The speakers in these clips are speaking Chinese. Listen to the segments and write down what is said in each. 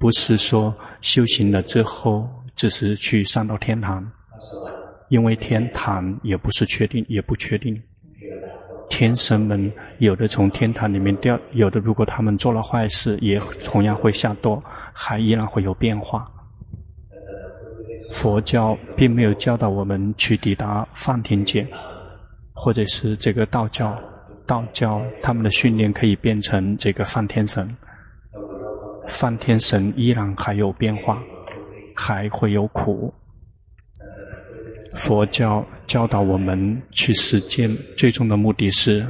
不是说修行了之后只是去上到天堂，因为天堂也不是确定，也不确定。天神们有的从天堂里面掉，有的如果他们做了坏事，也同样会下堕，还依然会有变化。佛教并没有教导我们去抵达梵天界，或者是这个道教，道教他们的训练可以变成这个梵天神。梵天神依然还有变化，还会有苦。佛教教导我们去实践，最终的目的是，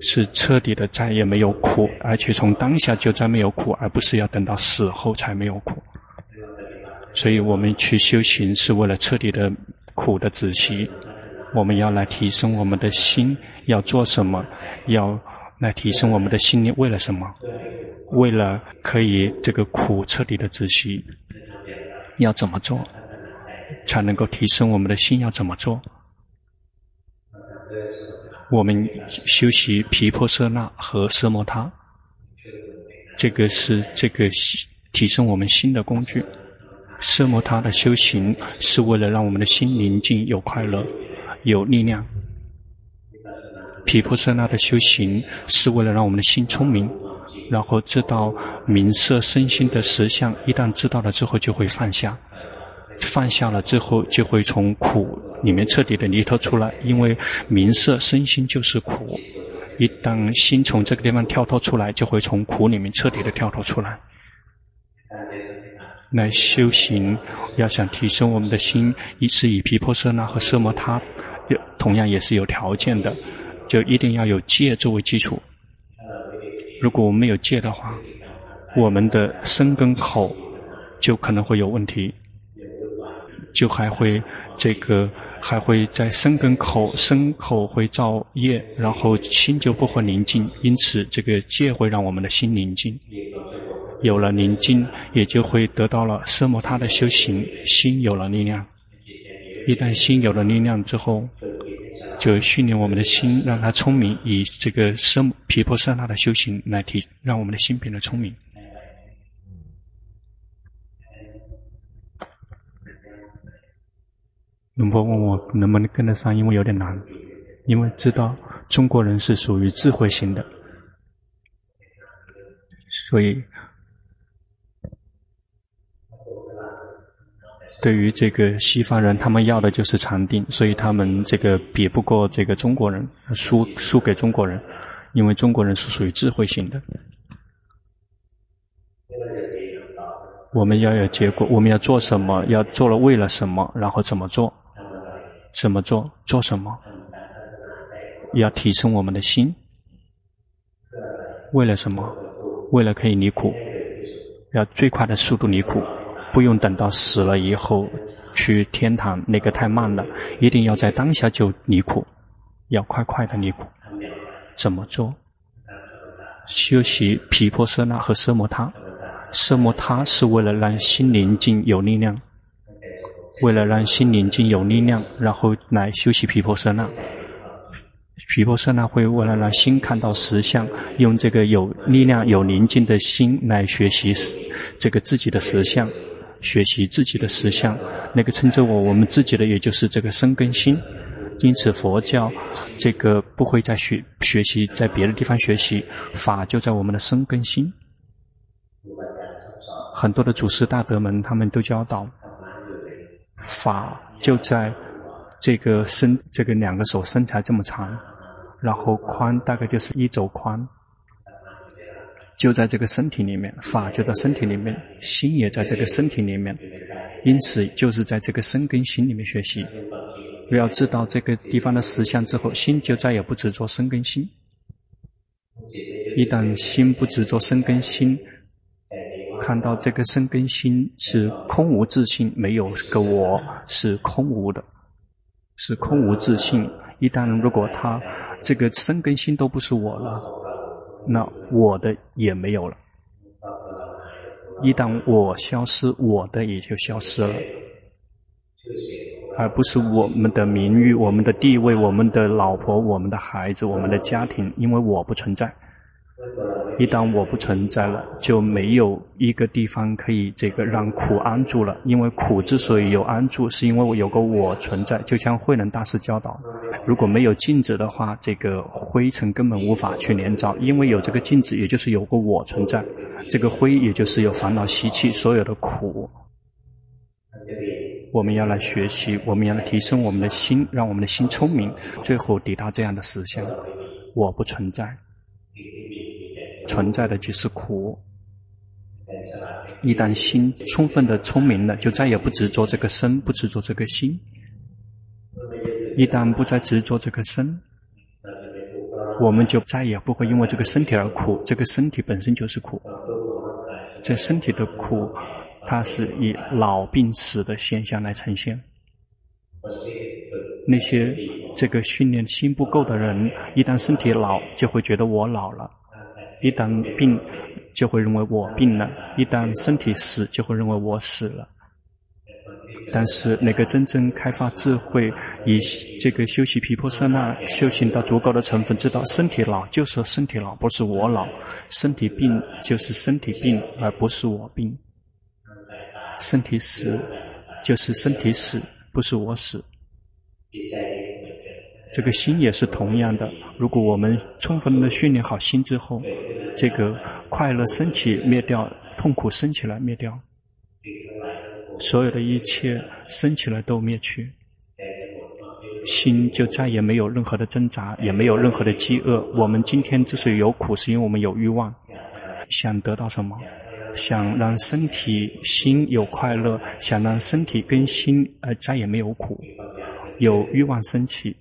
是彻底的再也没有苦，而且从当下就再没有苦，而不是要等到死后才没有苦。所以我们去修行是为了彻底的苦的止息。我们要来提升我们的心，要做什么？要来提升我们的心念，为了什么？为了可以这个苦彻底的止息，要怎么做？才能够提升我们的心，要怎么做？我们修习毗婆舍那和奢摩他，这个是这个提升我们心的工具。奢摩他的修行是为了让我们的心宁静、有快乐、有力量；毗婆舍那的修行是为了让我们的心聪明，然后知道名色身心的实相。一旦知道了之后，就会放下。放下了之后，就会从苦里面彻底的离脱出来。因为名色身心就是苦，一旦心从这个地方跳脱出来，就会从苦里面彻底的跳脱出来。来修行，要想提升我们的心，一是以皮婆舍那和奢摩他，同样也是有条件的，就一定要有戒作为基础。如果我们没有戒的话，我们的身跟口就可能会有问题。就还会这个还会在身跟口，身口会造业，然后心就不会宁静。因此，这个戒会让我们的心宁静。有了宁静，也就会得到了奢摩他的修行，心有了力量。一旦心有了力量之后，就训练我们的心，让它聪明，以这个奢毗婆舍那的修行来提，让我们的心变得聪明。龙婆问我能不能跟得上，因为有点难，因为知道中国人是属于智慧型的，所以对于这个西方人，他们要的就是禅定，所以他们这个比不过这个中国人，输输给中国人，因为中国人是属于智慧型的。我们要有结果，我们要做什么？要做了为了什么？然后怎么做？怎么做？做什么？要提升我们的心。为了什么？为了可以离苦，要最快的速度离苦，不用等到死了以后去天堂，那个太慢了。一定要在当下就离苦，要快快的离苦。怎么做？修习毗婆舍那和奢摩他。奢摩他是为了让心宁静有力量。为了让心宁静有力量，然后来修习毗婆舍那。毗婆舍那会为了让心看到实相，用这个有力量、有宁静的心来学习这个自己的实相，学习自己的实相。那个称之为我们自己的，也就是这个生根心。因此，佛教这个不会再学学习在别的地方学习，法就在我们的生根心。很多的祖师大德们，他们都教导。法就在这个身，这个两个手身材这么长，然后宽大概就是一肘宽，就在这个身体里面，法就在身体里面，心也在这个身体里面，因此就是在这个身跟心里面学习。要知道这个地方的实相之后，心就再也不执着身跟心。一旦心不执着身跟心。看到这个身跟心是空无自性，没有个我，是空无的，是空无自性。一旦如果他这个身跟心都不是我了，那我的也没有了。一旦我消失，我的也就消失了，而不是我们的名誉、我们的地位、我们的老婆、我们的孩子、我们的家庭，因为我不存在。一旦我不存在了，就没有一个地方可以这个让苦安住了。因为苦之所以有安住，是因为我有个我存在。就像慧能大师教导，如果没有镜子的话，这个灰尘根本无法去连着。因为有这个镜子，也就是有个我存在，这个灰也就是有烦恼习气，所有的苦。我们要来学习，我们要来提升我们的心，让我们的心聪明，最后抵达这样的实相：我不存在，存在的就是苦。一旦心充分的聪明了，就再也不执着这个身，不执着这个心。一旦不再执着这个身，我们就再也不会因为这个身体而苦。这个身体本身就是苦，这身体的苦。它是以老病死的现象来呈现。那些这个训练心不够的人，一旦身体老，就会觉得我老了；一旦病，就会认为我病了；一旦身体死，就会认为我死了。但是那个真正开发智慧，以这个修习毗婆舍那修行到足够的成分，知道身体老就是身体老，不是我老；身体病就是身体病，而不是我病。身体死，就是身体死，不是我死。这个心也是同样的。如果我们充分的训练好心之后，这个快乐升起灭掉，痛苦升起来灭掉，所有的一切升起来都灭去，心就再也没有任何的挣扎，也没有任何的饥饿。我们今天之所以有苦，是因为我们有欲望，想得到什么？想让身体心有快乐，想让身体跟心呃再也没有苦，有欲望升起，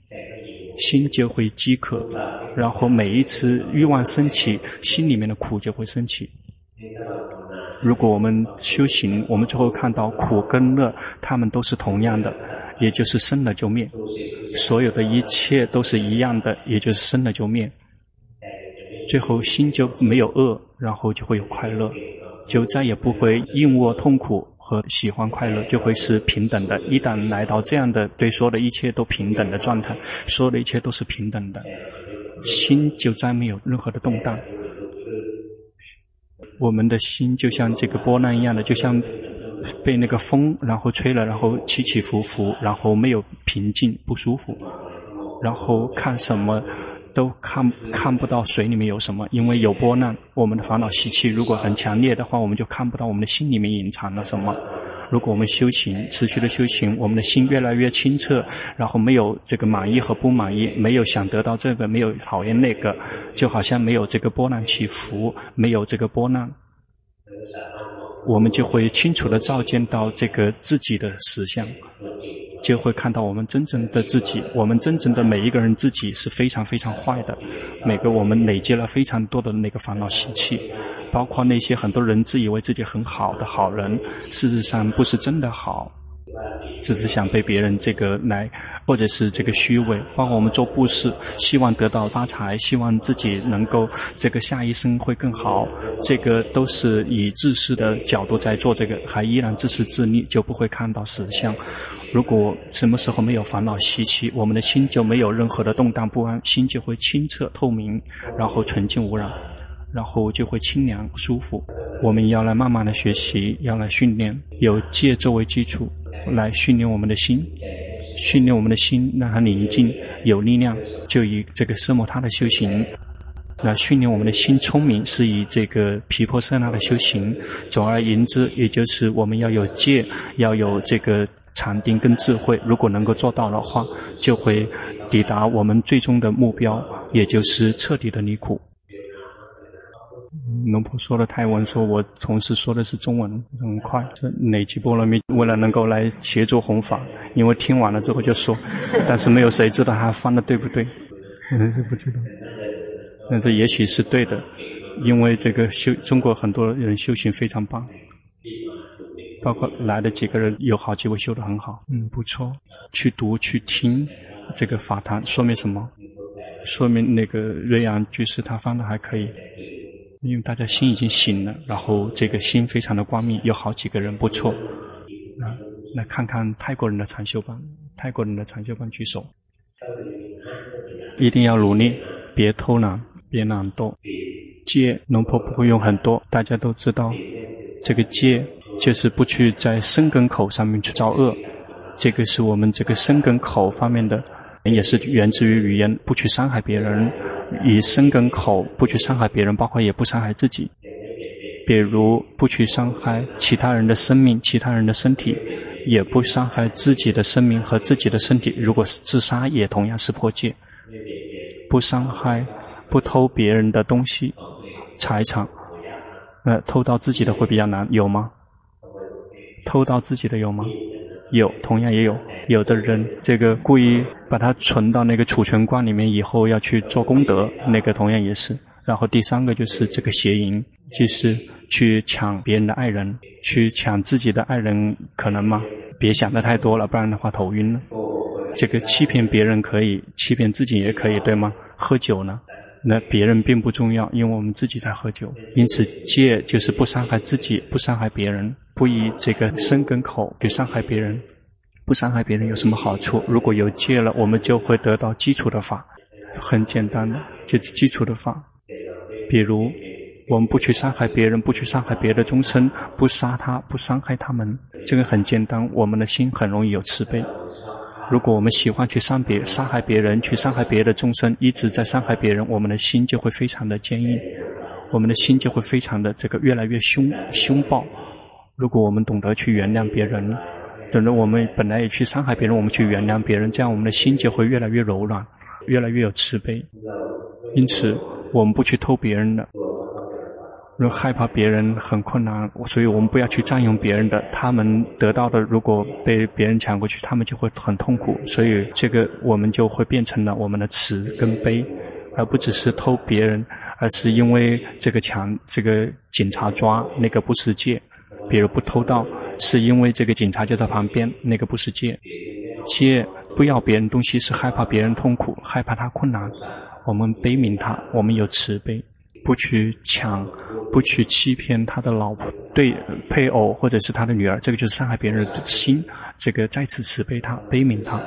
心就会饥渴，然后每一次欲望升起，心里面的苦就会升起。如果我们修行，我们最后看到苦跟乐，他们都是同样的，也就是生了就灭，所有的一切都是一样的，也就是生了就灭，最后心就没有恶，然后就会有快乐。就再也不会硬握痛苦和喜欢快乐，就会是平等的。一旦来到这样的对所有的一切都平等的状态，所有的一切都是平等的，心就再没有任何的动荡。我们的心就像这个波浪一样的，就像被那个风然后吹了，然后起起伏伏，然后没有平静，不舒服，然后看什么。都看看不到水里面有什么，因为有波浪。我们的烦恼习气如果很强烈的话，我们就看不到我们的心里面隐藏了什么。如果我们修行，持续的修行，我们的心越来越清澈，然后没有这个满意和不满意，没有想得到这个，没有讨厌那个，就好像没有这个波浪起伏，没有这个波浪，我们就会清楚的照见到这个自己的实相。就会看到我们真正的自己，我们真正的每一个人自己是非常非常坏的，每个我们累积了非常多的那个烦恼习气，包括那些很多人自以为自己很好的好人，事实上不是真的好，只是想被别人这个来，或者是这个虚伪。包括我们做布施，希望得到发财，希望自己能够这个下一生会更好，这个都是以自私的角度在做这个，还依然自私自利，就不会看到实相。如果什么时候没有烦恼习气，我们的心就没有任何的动荡不安，心就会清澈透明，然后纯净无染，然后就会清凉舒服。我们要来慢慢的学习，要来训练，有戒作为基础，来训练我们的心，训练我们的心，让它宁静有力量。就以这个奢摩他的修行，来训练我们的心聪明，是以这个皮婆舍那的修行。总而言之，也就是我们要有戒，要有这个。禅定跟智慧，如果能够做到的话，就会抵达我们最终的目标，也就是彻底的离苦。龙婆说的泰文，说我同时说的是中文，很快。这累积波罗蜜，为了能够来协助弘法，因为听完了之后就说，但是没有谁知道他翻的对不对，嗯，不知道。那这也许是对的，因为这个修中国很多人修行非常棒。包括来的几个人，有好几位修得很好，嗯，不错。去读去听这个法坛，说明什么？说明那个瑞阳居士他翻的还可以，因为大家心已经醒了，然后这个心非常的光明，有好几个人不错。啊，来看看泰国人的禅修班，泰国人的禅修班举手，一定要努力，别偷懒，别懒惰。戒，龙婆不会用很多，大家都知道，这个戒就是不去在生根口上面去造恶，这个是我们这个生根口方面的，也是源自于语言，不去伤害别人，以身跟口不去伤害别人，包括也不伤害自己，比如不去伤害其他人的生命、其他人的身体，也不伤害自己的生命和自己的身体。如果是自杀，也同样是破戒，不伤害。不偷别人的东西、财产，呃，偷到自己的会比较难，有吗？偷到自己的有吗？有，同样也有。有的人这个故意把它存到那个储存罐里面，以后要去做功德，那个同样也是。然后第三个就是这个邪淫，就是去抢别人的爱人，去抢自己的爱人，可能吗？别想的太多了，不然的话头晕了。这个欺骗别人可以，欺骗自己也可以，对吗？喝酒呢？那别人并不重要，因为我们自己在喝酒。因此，戒就是不伤害自己，不伤害别人，不以这个身跟口去伤害别人。不伤害别人有什么好处？如果有戒了，我们就会得到基础的法，很简单的，就是基础的法。比如，我们不去伤害别人，不去伤害别的众生，不杀他，不伤害他们，这个很简单。我们的心很容易有慈悲。如果我们喜欢去伤别、伤害别人，去伤害别的众生，一直在伤害别人，我们的心就会非常的坚硬，我们的心就会非常的这个越来越凶凶暴。如果我们懂得去原谅别人，等着我们本来也去伤害别人，我们去原谅别人，这样我们的心就会越来越柔软，越来越有慈悲。因此，我们不去偷别人的。如果害怕别人很困难，所以我们不要去占用别人的。他们得到的，如果被别人抢过去，他们就会很痛苦。所以这个我们就会变成了我们的慈跟悲，而不只是偷别人，而是因为这个抢，这个警察抓那个不是戒。比如不偷盗，是因为这个警察就在旁边，那个不是戒。戒不要别人东西，是害怕别人痛苦，害怕他困难。我们悲悯他，我们有慈悲。不去抢，不去欺骗他的老婆、对配偶或者是他的女儿，这个就是伤害别人的心。这个再次慈悲他、悲悯他，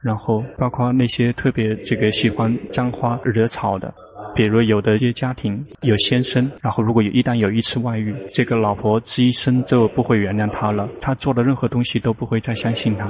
然后包括那些特别这个喜欢沾花惹草的，比如有的一些家庭有先生，然后如果有一旦有一次外遇，这个老婆这一生就不会原谅他了，他做的任何东西都不会再相信他。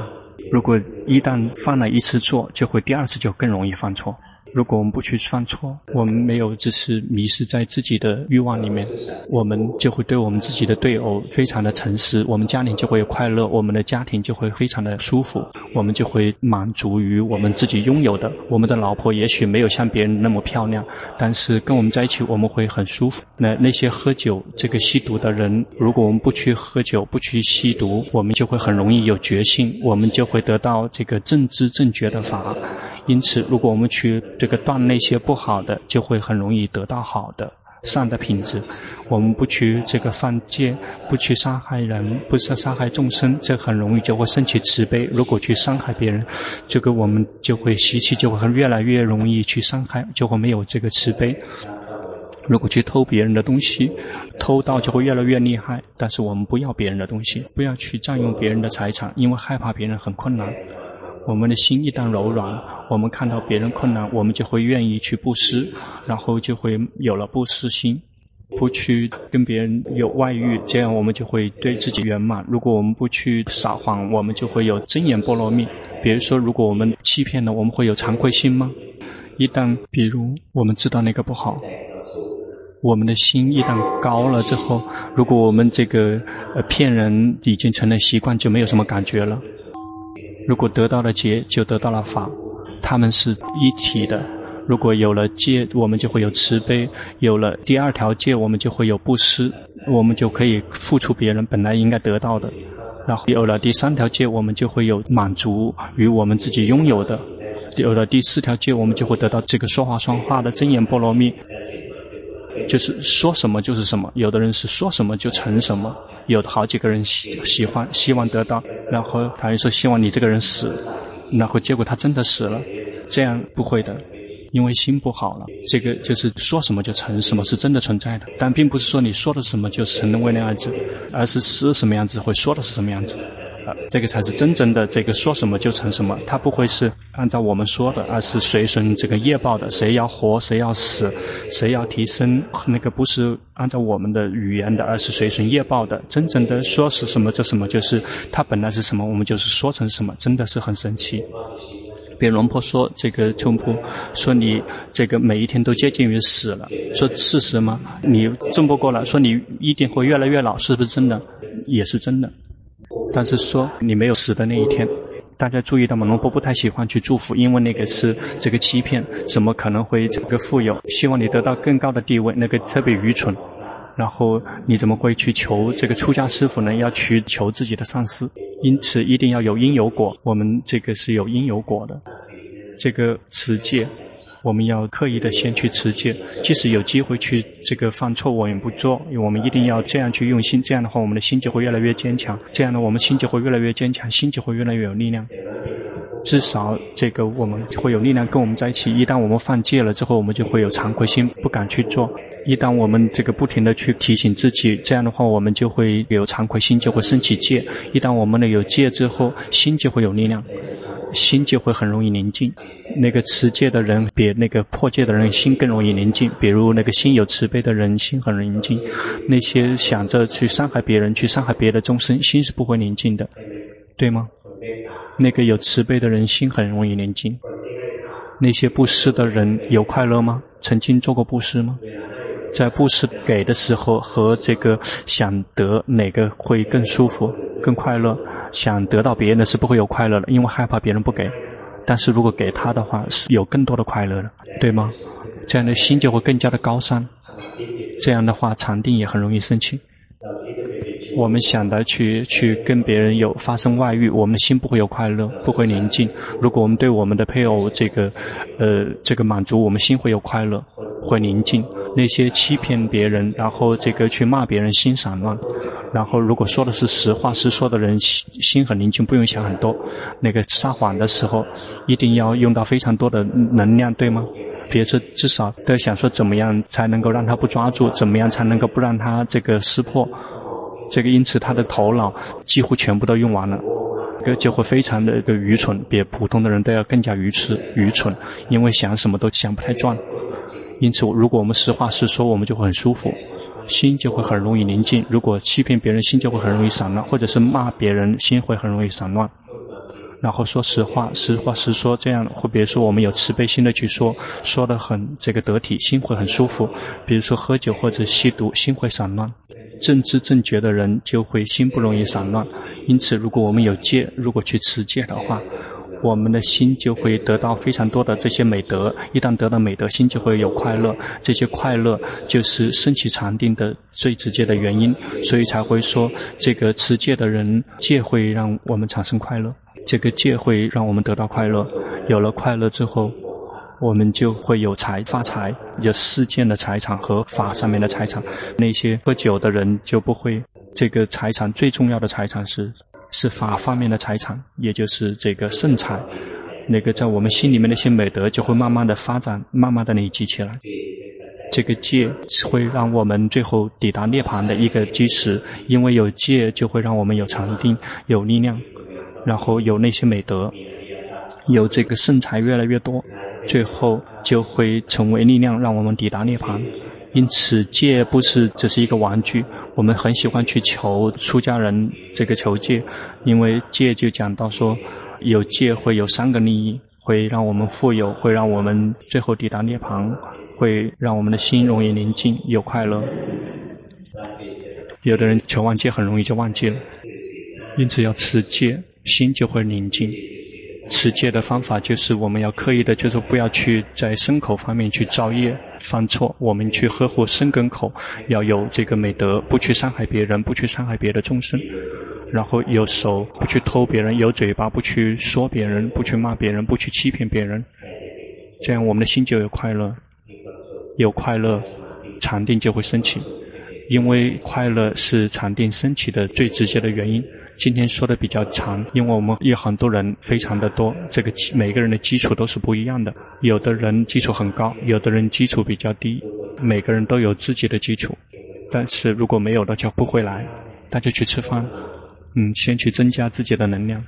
如果一旦犯了一次错，就会第二次就更容易犯错。如果我们不去犯错，我们没有只是迷失在自己的欲望里面，我们就会对我们自己的对偶非常的诚实，我们家庭就会快乐，我们的家庭就会非常的舒服，我们就会满足于我们自己拥有的。我们的老婆也许没有像别人那么漂亮，但是跟我们在一起我们会很舒服。那那些喝酒、这个吸毒的人，如果我们不去喝酒、不去吸毒，我们就会很容易有觉性，我们就会得到这个正知正觉的法。因此，如果我们去这个断那些不好的，就会很容易得到好的善的品质。我们不去这个犯戒，不去杀害人，不是杀害众生，这很容易就会升起慈悲。如果去伤害别人，这个我们就会习气就会越来越容易去伤害，就会没有这个慈悲。如果去偷别人的东西，偷盗就会越来越厉害。但是我们不要别人的东西，不要去占用别人的财产，因为害怕别人很困难。我们的心一旦柔软，我们看到别人困难，我们就会愿意去布施，然后就会有了布施心，不去跟别人有外遇，这样我们就会对自己圆满。如果我们不去撒谎，我们就会有真言波罗蜜。比如说，如果我们欺骗了，我们会有惭愧心吗？一旦比如我们知道那个不好，我们的心一旦高了之后，如果我们这个呃骗人已经成了习惯，就没有什么感觉了。如果得到了戒，就得到了法，他们是一体的。如果有了戒，我们就会有慈悲；有了第二条戒，我们就会有布施，我们就可以付出别人本来应该得到的。然后有了第三条戒，我们就会有满足于我们自己拥有的。有了第四条戒，我们就会得到这个说话算话的真言波罗蜜，就是说什么就是什么。有的人是说什么就成什么。有好几个人喜喜欢希望得到，然后他又说希望你这个人死，然后结果他真的死了，这样不会的，因为心不好了。这个就是说什么就成什么，是真的存在的，但并不是说你说的什么就成为那样子，而是是什么样子会说的是什么样子。呃，这个才是真正的这个说什么就成什么。它不会是按照我们说的，而是随顺这个业报的。谁要活，谁要死，谁要提升，那个不是按照我们的语言的，而是随顺业报的。真正的说是什么就什么，就是它本来是什么，我们就是说成什么，真的是很神奇。比如龙婆说：“这个冲破，说你这个每一天都接近于死了，说事实吗？你争不过了，说你一定会越来越老，是不是真的？也是真的。但是说你没有死的那一天，大家注意到吗？龙婆不太喜欢去祝福，因为那个是这个欺骗，怎么可能会这个富有？希望你得到更高的地位，那个特别愚蠢。然后你怎么会去求这个出家师父呢？要去求自己的上司。”因此，一定要有因有果。我们这个是有因有果的。这个持戒，我们要刻意的先去持戒。即使有机会去这个犯错，我们不做。我们一定要这样去用心。这样的话，我们的心就会越来越坚强。这样呢，我们心就会越来越坚强，心就会越来越有力量。至少，这个我们会有力量跟我们在一起。一旦我们犯戒了之后，我们就会有惭愧心，不敢去做。一旦我们这个不停的去提醒自己，这样的话，我们就会有惭愧心，就会升起戒。一旦我们呢有戒之后，心就会有力量，心就会很容易宁静。那个持戒的人比那个破戒的人心更容易宁静。比如那个心有慈悲的人，心很宁静；那些想着去伤害别人、去伤害别的众生，心是不会宁静的，对吗？那个有慈悲的人，心很容易宁静。那些布施的人有快乐吗？曾经做过布施吗？在布施给的时候和这个想得哪个会更舒服、更快乐？想得到别人的是不会有快乐的，因为害怕别人不给。但是如果给他的话，是有更多的快乐的，对吗？这样的心就会更加的高尚。这样的话，禅定也很容易升起。我们想的去去跟别人有发生外遇，我们的心不会有快乐，不会宁静。如果我们对我们的配偶这个，呃，这个满足，我们心会有快乐，会宁静。那些欺骗别人，然后这个去骂别人，心散乱。然后如果说的是实话实说的人，心心很宁静，不用想很多。那个撒谎的时候，一定要用到非常多的能量，对吗？别说，至少都要想说怎么样才能够让他不抓住，怎么样才能够不让他这个识破。这个因此他的头脑几乎全部都用完了，这个就会非常的愚蠢，比普通的人都要更加愚痴愚蠢，因为想什么都想不太转。因此，如果我们实话实说，我们就会很舒服，心就会很容易宁静。如果欺骗别人，心就会很容易散乱；或者是骂别人，心会很容易散乱。然后说实话，实话实说，这样或比如说我们有慈悲心的去说，说得很这个得体，心会很舒服。比如说喝酒或者吸毒，心会散乱。正知正觉的人就会心不容易散乱。因此，如果我们有戒，如果去持戒的话。我们的心就会得到非常多的这些美德，一旦得到美德，心就会有快乐。这些快乐就是升起禅定的最直接的原因，所以才会说这个持戒的人，戒会让我们产生快乐，这个戒会让我们得到快乐。有了快乐之后，我们就会有财发财，有世间的财产和法上面的财产。那些喝酒的人就不会，这个财产最重要的财产是。是法方面的财产，也就是这个圣财，那个在我们心里面那些美德就会慢慢的发展，慢慢的累积起来。这个戒是会让我们最后抵达涅槃的一个基石，因为有戒就会让我们有禅定、有力量，然后有那些美德，有这个圣财越来越多，最后就会成为力量，让我们抵达涅槃。因此，戒不是只是一个玩具。我们很喜欢去求出家人这个求戒，因为戒就讲到说，有戒会有三个利益，会让我们富有，会让我们最后抵达涅槃，会让我们的心容易宁静，有快乐。有的人求完戒很容易就忘记了，因此要持戒，心就会宁静。持戒的方法就是我们要刻意的，就是不要去在身口方面去造业犯错，我们去呵护身根口，要有这个美德，不去伤害别人，不去伤害别的众生，然后有手不去偷别人，有嘴巴不去说别人，不去骂别人，不去欺骗别人，这样我们的心就有快乐，有快乐，禅定就会升起，因为快乐是禅定升起的最直接的原因。今天说的比较长，因为我们有很多人非常的多，这个每个人的基础都是不一样的。有的人基础很高，有的人基础比较低，每个人都有自己的基础。但是如果没有了就不会来，大家去吃饭。嗯，先去增加自己的能量。